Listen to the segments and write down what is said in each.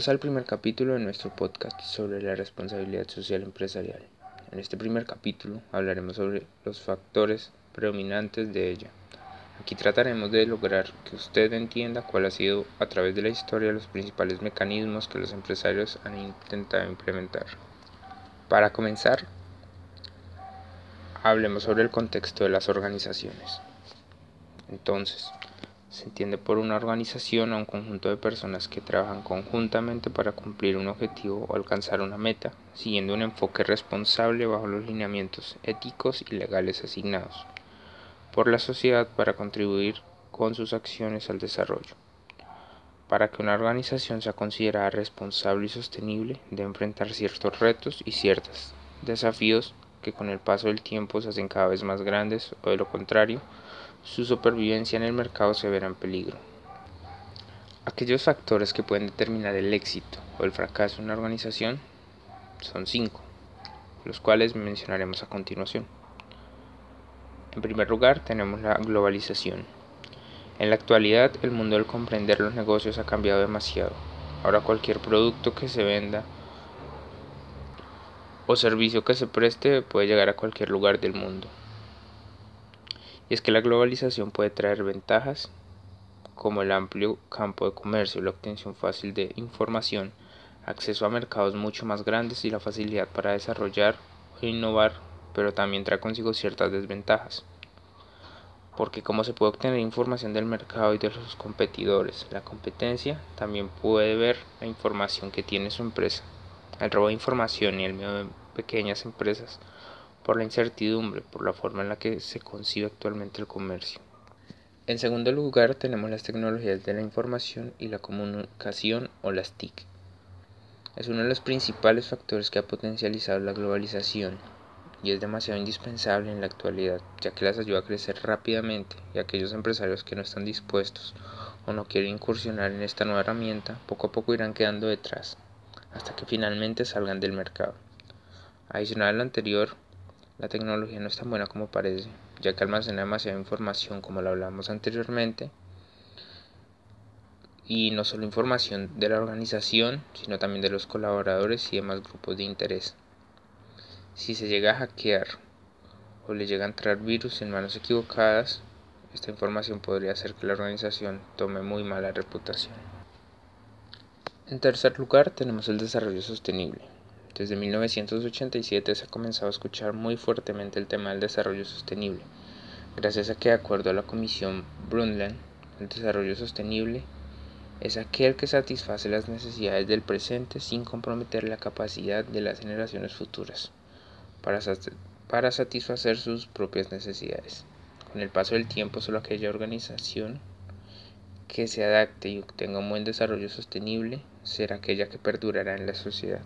Bienvenidos al primer capítulo de nuestro podcast sobre la responsabilidad social empresarial. En este primer capítulo hablaremos sobre los factores predominantes de ella. Aquí trataremos de lograr que usted entienda cuál ha sido a través de la historia los principales mecanismos que los empresarios han intentado implementar. Para comenzar, hablemos sobre el contexto de las organizaciones. Entonces, se entiende por una organización a un conjunto de personas que trabajan conjuntamente para cumplir un objetivo o alcanzar una meta, siguiendo un enfoque responsable bajo los lineamientos éticos y legales asignados por la sociedad para contribuir con sus acciones al desarrollo. Para que una organización sea considerada responsable y sostenible, debe enfrentar ciertos retos y ciertos desafíos que con el paso del tiempo se hacen cada vez más grandes o de lo contrario, su supervivencia en el mercado se verá en peligro. Aquellos factores que pueden determinar el éxito o el fracaso de una organización son cinco, los cuales mencionaremos a continuación. En primer lugar, tenemos la globalización. En la actualidad, el mundo del comprender los negocios ha cambiado demasiado. Ahora cualquier producto que se venda o servicio que se preste puede llegar a cualquier lugar del mundo. Y es que la globalización puede traer ventajas como el amplio campo de comercio, la obtención fácil de información, acceso a mercados mucho más grandes y la facilidad para desarrollar o innovar, pero también trae consigo ciertas desventajas. Porque como se puede obtener información del mercado y de sus competidores, la competencia también puede ver la información que tiene su empresa. El robo de información y el de pequeñas empresas por la incertidumbre, por la forma en la que se concibe actualmente el comercio. En segundo lugar tenemos las tecnologías de la información y la comunicación o las TIC. Es uno de los principales factores que ha potencializado la globalización y es demasiado indispensable en la actualidad, ya que las ayuda a crecer rápidamente y aquellos empresarios que no están dispuestos o no quieren incursionar en esta nueva herramienta poco a poco irán quedando detrás, hasta que finalmente salgan del mercado. Adicional a lo anterior, la tecnología no es tan buena como parece, ya que almacena demasiada información como lo hablamos anteriormente. Y no solo información de la organización, sino también de los colaboradores y demás grupos de interés. Si se llega a hackear o le llega a entrar virus en manos equivocadas, esta información podría hacer que la organización tome muy mala reputación. En tercer lugar tenemos el desarrollo sostenible. Desde 1987 se ha comenzado a escuchar muy fuertemente el tema del desarrollo sostenible, gracias a que de acuerdo a la Comisión Brundtland, el desarrollo sostenible es aquel que satisface las necesidades del presente sin comprometer la capacidad de las generaciones futuras para, para satisfacer sus propias necesidades. Con el paso del tiempo, solo aquella organización que se adapte y obtenga un buen desarrollo sostenible será aquella que perdurará en la sociedad.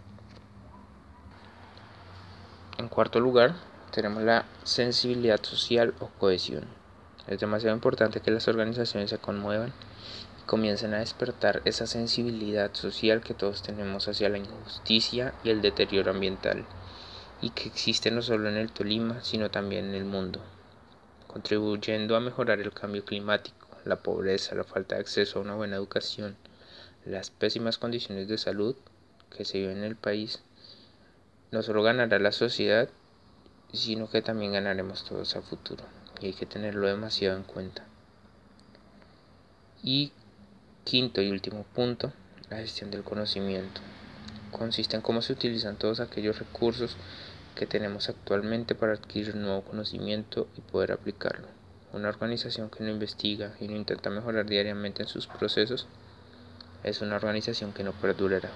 En cuarto lugar, tenemos la sensibilidad social o cohesión. Es demasiado importante que las organizaciones se conmuevan y comiencen a despertar esa sensibilidad social que todos tenemos hacia la injusticia y el deterioro ambiental y que existe no solo en el Tolima, sino también en el mundo, contribuyendo a mejorar el cambio climático, la pobreza, la falta de acceso a una buena educación, las pésimas condiciones de salud que se viven en el país no solo ganará la sociedad, sino que también ganaremos todos a futuro. Y hay que tenerlo demasiado en cuenta. Y quinto y último punto, la gestión del conocimiento. Consiste en cómo se utilizan todos aquellos recursos que tenemos actualmente para adquirir nuevo conocimiento y poder aplicarlo. Una organización que no investiga y no intenta mejorar diariamente en sus procesos es una organización que no perdurará.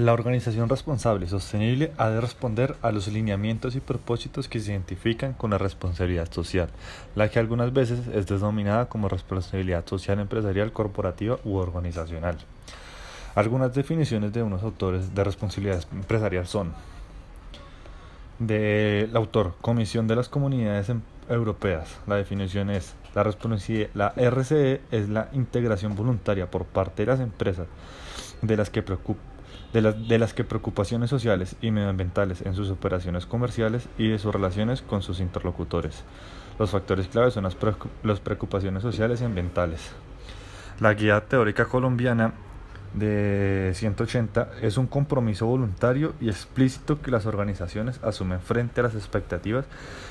La organización responsable y sostenible ha de responder a los lineamientos y propósitos que se identifican con la responsabilidad social, la que algunas veces es denominada como responsabilidad social empresarial, corporativa u organizacional. Algunas definiciones de unos autores de responsabilidad empresarial son del autor Comisión de las Comunidades em-, Europeas. La definición es la, la RCE es la integración voluntaria por parte de las empresas de las que preocupa de, de las que preocupaciones sociales y medioambientales en sus operaciones comerciales y de sus relaciones con sus interlocutores. Los factores claves son las, preocupaciones sociales y ambientales. La guía teórica colombiana de 180 es un compromiso voluntario y explícito que las organizaciones asumen frente a las expectativas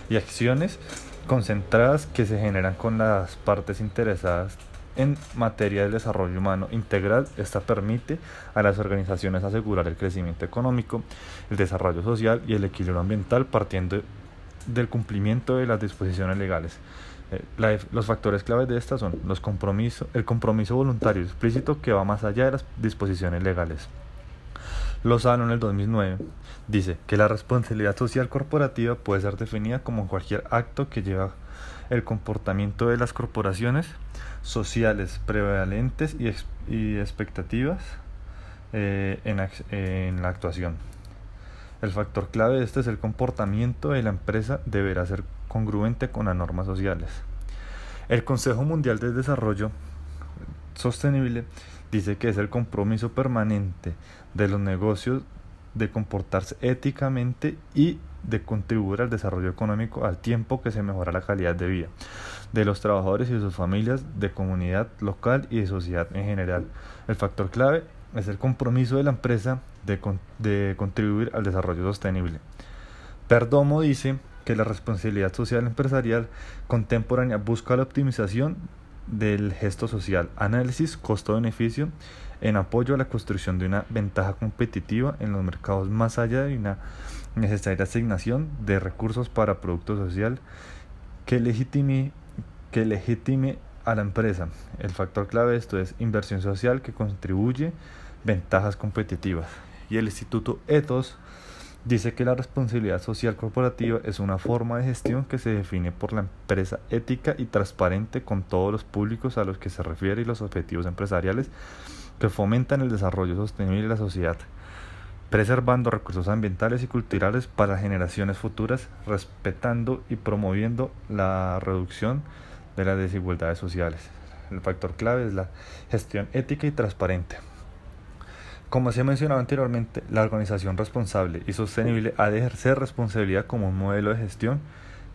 y acciones concentradas que se generan con las partes interesadas en materia del desarrollo humano integral, esta permite a las organizaciones asegurar el crecimiento económico, el desarrollo social y el equilibrio ambiental partiendo del cumplimiento de las disposiciones legales. Eh, los factores claves de estas son los compromisos, el compromiso voluntario explícito que va más allá de las disposiciones legales. Lozano en el 2009 dice que la responsabilidad social corporativa puede ser definida como cualquier acto que lleva el comportamiento de las corporaciones sociales prevalentes y, expectativas eh, en, en la actuación. El factor clave de este es el comportamiento de la empresa deberá ser congruente con las normas sociales. El Consejo Mundial de Desarrollo Sostenible dice que es el compromiso permanente de los negocios de comportarse éticamente y de contribuir al desarrollo económico al tiempo que se mejora la calidad de vida de los trabajadores y de sus familias, de comunidad local y de sociedad en general. El factor clave es el compromiso de la empresa de, de contribuir al desarrollo sostenible. Perdomo dice que la responsabilidad social empresarial contemporánea busca la optimización del gesto social, análisis costo-beneficio en apoyo a la construcción de una ventaja competitiva en los mercados más allá de una necesaria asignación de recursos para producto social que legitime, que legitime a la empresa. El factor clave de esto es inversión social que contribuye ventajas competitivas. Y el Instituto Ethos dice que la responsabilidad social corporativa es una forma de gestión que se define por la empresa ética y transparente con todos los públicos a los que se refiere y los objetivos empresariales que fomentan el desarrollo sostenible de la sociedad, preservando recursos ambientales y culturales para generaciones futuras, respetando y promoviendo la reducción de las desigualdades sociales. El factor clave es la gestión ética y transparente. Como se ha mencionado anteriormente, la organización responsable y sostenible ha de ejercer responsabilidad como un modelo de gestión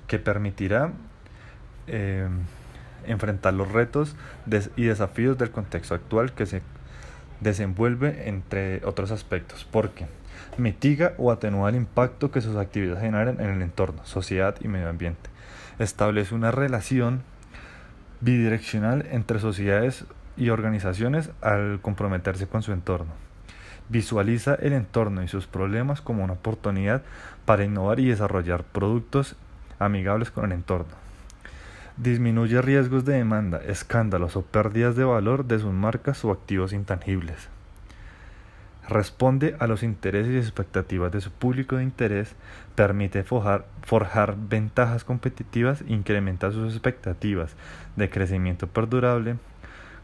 que permitirá eh, enfrentar los retos y desafíos del contexto actual que se desenvuelve entre otros aspectos, porque mitiga o atenúa el impacto que sus actividades generan en el entorno, sociedad y medio ambiente. Establece una relación bidireccional entre sociedades y organizaciones al comprometerse con su entorno Visualiza el entorno y sus problemas como una oportunidad para innovar y desarrollar productos amigables con el entorno. Disminuye riesgos de demanda, escándalos o pérdidas de valor de sus marcas o activos intangibles. Responde a los intereses y expectativas de su público de interés, permite forjar, forjar ventajas competitivas, incrementa sus expectativas de crecimiento perdurable,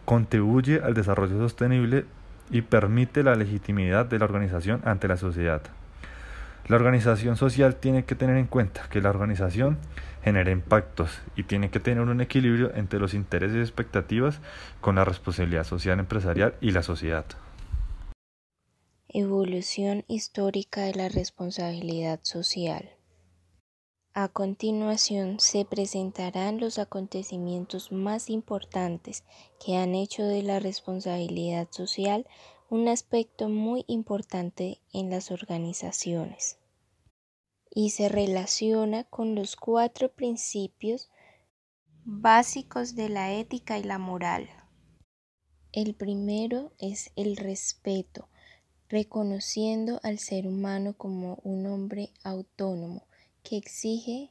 contribuye al desarrollo sostenible y permite la legitimidad de la organización ante la sociedad. La organización social tiene que tener en cuenta que la organización genera impactos y tiene que tener un equilibrio entre los intereses y expectativas con la responsabilidad social empresarial y la sociedad. Evolución histórica de la responsabilidad social. A continuación se presentarán los acontecimientos más importantes que han hecho de la responsabilidad social un aspecto muy importante en las organizaciones y se relaciona con los cuatro principios básicos de la ética y la moral. El primero es el respeto, reconociendo al ser humano como un hombre autónomo que exige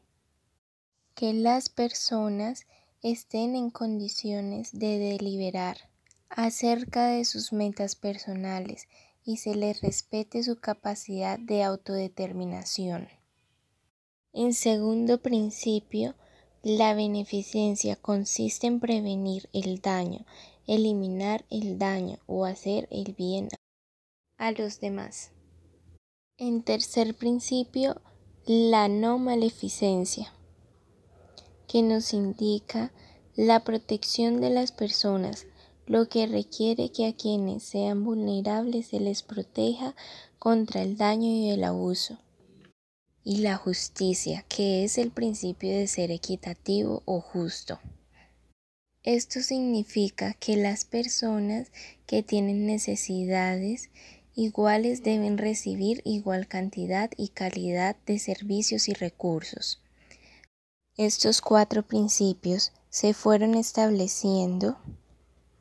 que las personas estén en condiciones de deliberar acerca de sus metas personales y se les respete su capacidad de autodeterminación. En segundo principio, la beneficencia consiste en prevenir el daño, eliminar el daño o hacer el bien a los demás. En tercer principio, la no maleficencia, que nos indica la protección de las personas, lo que requiere que a quienes sean vulnerables se les proteja contra el daño y el abuso. Y la justicia, que es el principio de ser equitativo o justo. Esto significa que las personas que tienen necesidades iguales deben recibir igual cantidad y calidad de servicios y recursos. Estos cuatro principios se fueron estableciendo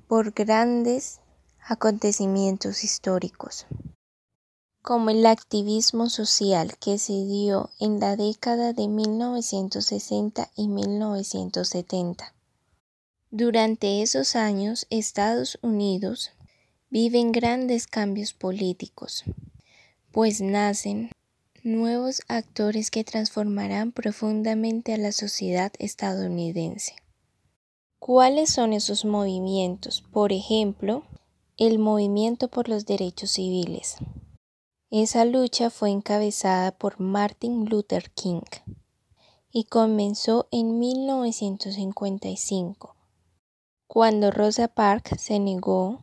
por grandes acontecimientos históricos, como el activismo social que se dio en la década de 1960 y 1970. Durante esos años, Estados Unidos viven grandes cambios políticos, pues nacen nuevos actores que transformarán profundamente a la sociedad estadounidense. ¿Cuáles son esos movimientos? Por ejemplo, el movimiento por los derechos civiles. Esa lucha fue encabezada por Martin Luther King y comenzó en 1955, cuando Rosa Parks se negó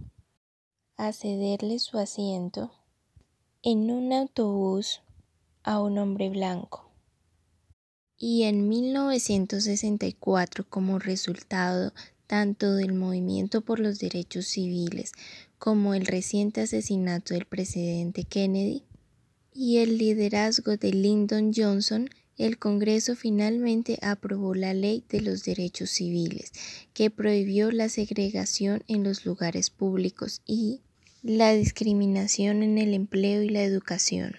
a cederle su asiento en un autobús a un hombre blanco. Y en 1964, como resultado tanto del movimiento por los derechos civiles como el reciente asesinato del presidente Kennedy y el liderazgo de Lyndon Johnson, el Congreso finalmente aprobó la Ley de los Derechos Civiles, que prohibió la segregación en los lugares públicos y la discriminación en el empleo y la educación.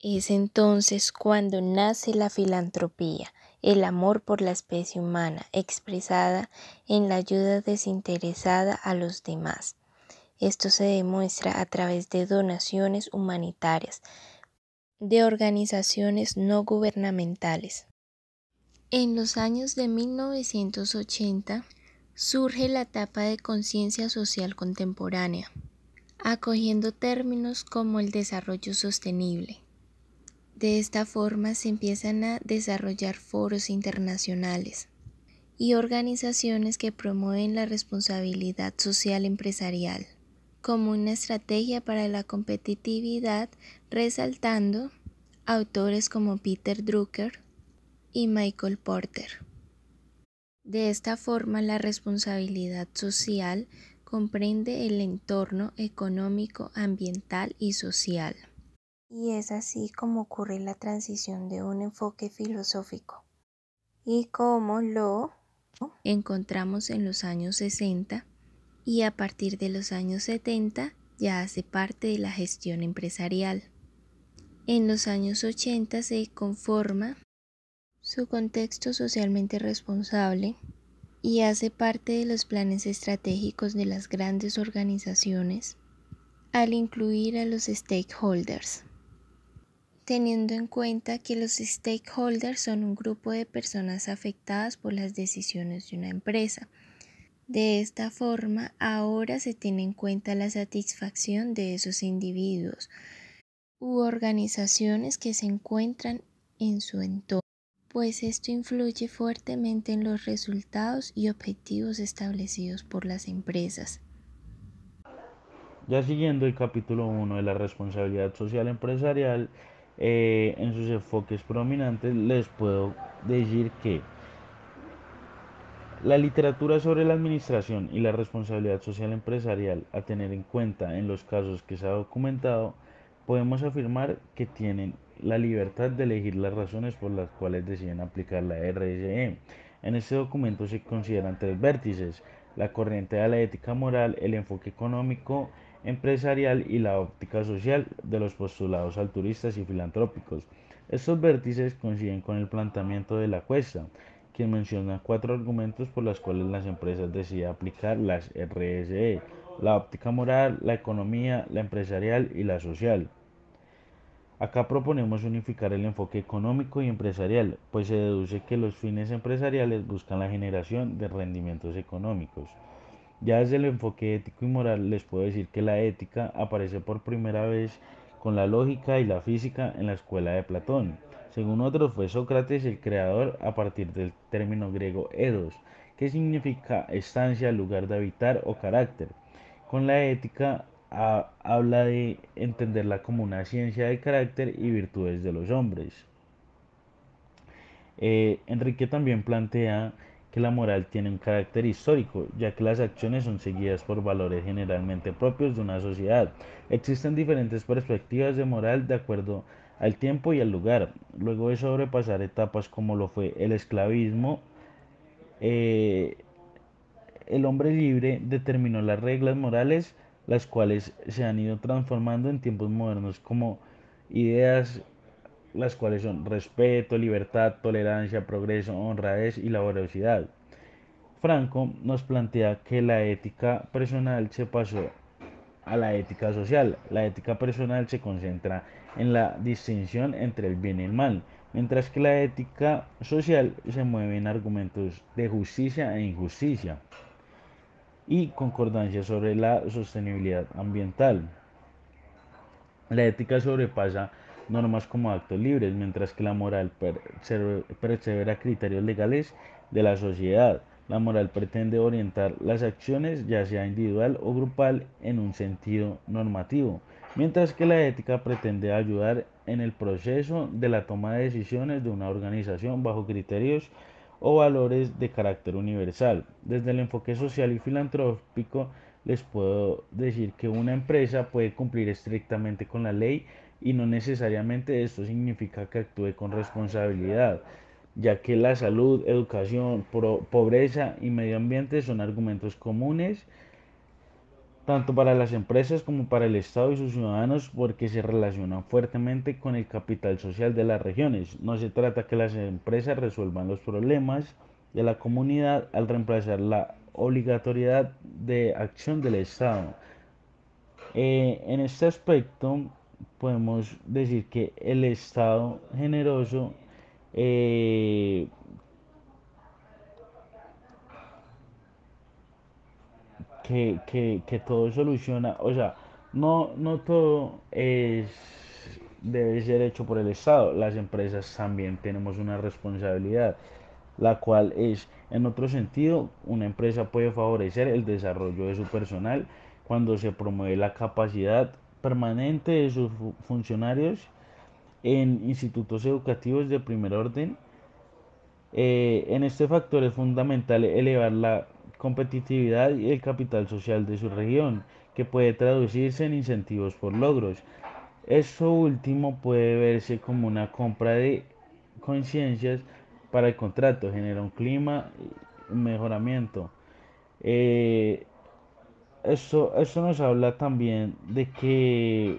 Es entonces cuando nace la filantropía, el amor por la especie humana, expresada en la ayuda desinteresada a los demás. Esto se demuestra a través de donaciones humanitarias, de organizaciones no gubernamentales. En los años de 1980 surge la etapa de conciencia social contemporánea, acogiendo términos como el desarrollo sostenible. De esta forma se empiezan a desarrollar foros internacionales y organizaciones que promueven la responsabilidad social empresarial como una estrategia para la competitividad, resaltando autores como Peter Drucker y Michael Porter. De esta forma, la responsabilidad social comprende el entorno económico, ambiental y social. Y es así como ocurre la transición de un enfoque filosófico y como lo encontramos en los años 60 y a partir de los años 70 ya hace parte de la gestión empresarial. En los años 80 se conforma su contexto socialmente responsable y hace parte de los planes estratégicos de las grandes organizaciones al incluir a los stakeholders. Teniendo en cuenta que los stakeholders son un grupo de personas afectadas por las decisiones de una empresa. De esta forma, ahora se tiene en cuenta la satisfacción de esos individuos u organizaciones que se encuentran en su entorno pues esto influye fuertemente en los resultados y objetivos establecidos por las empresas. Ya siguiendo el capítulo 1 de la responsabilidad social empresarial, eh, en sus enfoques prominentes les puedo decir que la literatura sobre la administración y la responsabilidad social empresarial a tener en cuenta en los casos que se ha documentado, podemos afirmar que tienen la libertad de elegir las razones por las cuales deciden aplicar la RSE. En este documento se consideran tres vértices, la corriente de la ética moral, el enfoque económico, empresarial y la óptica social de los postulados alturistas y filantrópicos. Estos vértices coinciden con el planteamiento de la cuesta, quien menciona cuatro argumentos por los cuales las empresas deciden aplicar las RSE, la óptica moral, la economía, la empresarial y la social. Acá proponemos unificar el enfoque económico y empresarial, pues se deduce que los fines empresariales buscan la generación de rendimientos económicos. Ya desde el enfoque ético y moral les puedo decir que la ética aparece por primera vez con la lógica y la física en la escuela de Platón. Según otros fue Sócrates el creador a partir del término griego edos, que significa estancia, lugar de habitar o carácter. Con la ética habla de entenderla como una ciencia de carácter y virtudes de los hombres. Eh, Enrique también plantea que la moral tiene un carácter histórico, ya que las acciones son seguidas por valores generalmente propios de una sociedad. Existen diferentes perspectivas de moral de acuerdo al tiempo y al lugar. Luego de sobrepasar etapas como lo fue el esclavismo, eh, el hombre libre determinó las reglas morales, las cuales se han ido transformando en tiempos modernos como ideas las cuales son respeto, libertad, tolerancia, progreso, honradez y laboriosidad. Franco nos plantea que la ética personal se pasó a la ética social. La ética personal se concentra en la distinción entre el bien y el mal, mientras que la ética social se mueve en argumentos de justicia e injusticia y concordancia sobre la sostenibilidad ambiental. La ética sobrepasa normas como actos libres, mientras que la moral persevera criterios legales de la sociedad. La moral pretende orientar las acciones, ya sea individual o grupal, en un sentido normativo, mientras que la ética pretende ayudar en el proceso de la toma de decisiones de una organización bajo criterios o valores de carácter universal. Desde el enfoque social y filantrópico, les puedo decir que una empresa puede cumplir estrictamente con la ley y no necesariamente esto significa que actúe con responsabilidad, ya que la salud, educación, pobreza y medio ambiente son argumentos comunes tanto para las empresas como para el Estado y sus ciudadanos porque se relacionan fuertemente con el capital social de las regiones. No se trata que las empresas resuelvan los problemas de la comunidad al reemplazar la obligatoriedad de acción del Estado. Eh, en este aspecto, podemos decir que el Estado generoso eh, que, que, todo soluciona, o sea, no, no todo es, debe ser hecho por el Estado, las empresas también tenemos una responsabilidad, la cual es, en otro sentido, una empresa puede favorecer el desarrollo de su personal cuando se promueve la capacidad permanente de sus funcionarios en institutos educativos de primer orden. Eh, en este factor es fundamental elevar la competitividad y el capital social de su región, que puede traducirse en incentivos por logros. Esto último puede verse como una compra de conciencias para el contrato, genera un clima, un mejoramiento. Eh, esto, nos habla también de que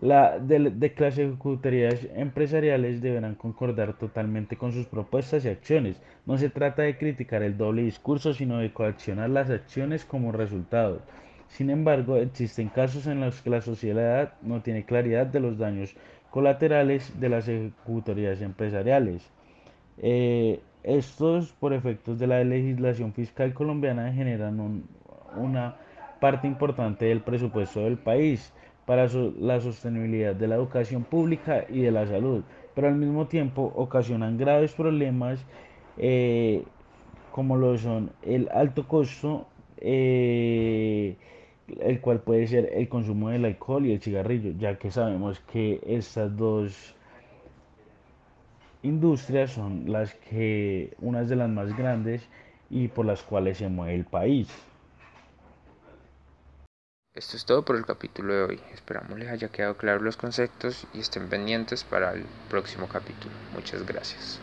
la, de, de las ejecutarías empresariales deberán concordar totalmente con sus propuestas y acciones. No se trata de criticar el doble discurso, sino de coaccionar las acciones como resultado. Sin embargo, existen casos en los que la sociedad no tiene claridad de los daños colaterales de las ejecutorías empresariales. Eh, estos, por efectos de la legislación fiscal colombiana, generan un, una parte importante del presupuesto del país para la sostenibilidad de la educación pública y de la salud, pero al mismo tiempo ocasionan graves problemas eh, como lo son el alto costo, eh, el cual puede ser el consumo del alcohol y el cigarrillo, ya que sabemos que estas dos industrias son las que, unas de las más grandes y por las cuales se mueve el país. Esto es todo por el capítulo de hoy. Esperamos les haya quedado claros los conceptos y estén pendientes para el próximo capítulo. Muchas gracias.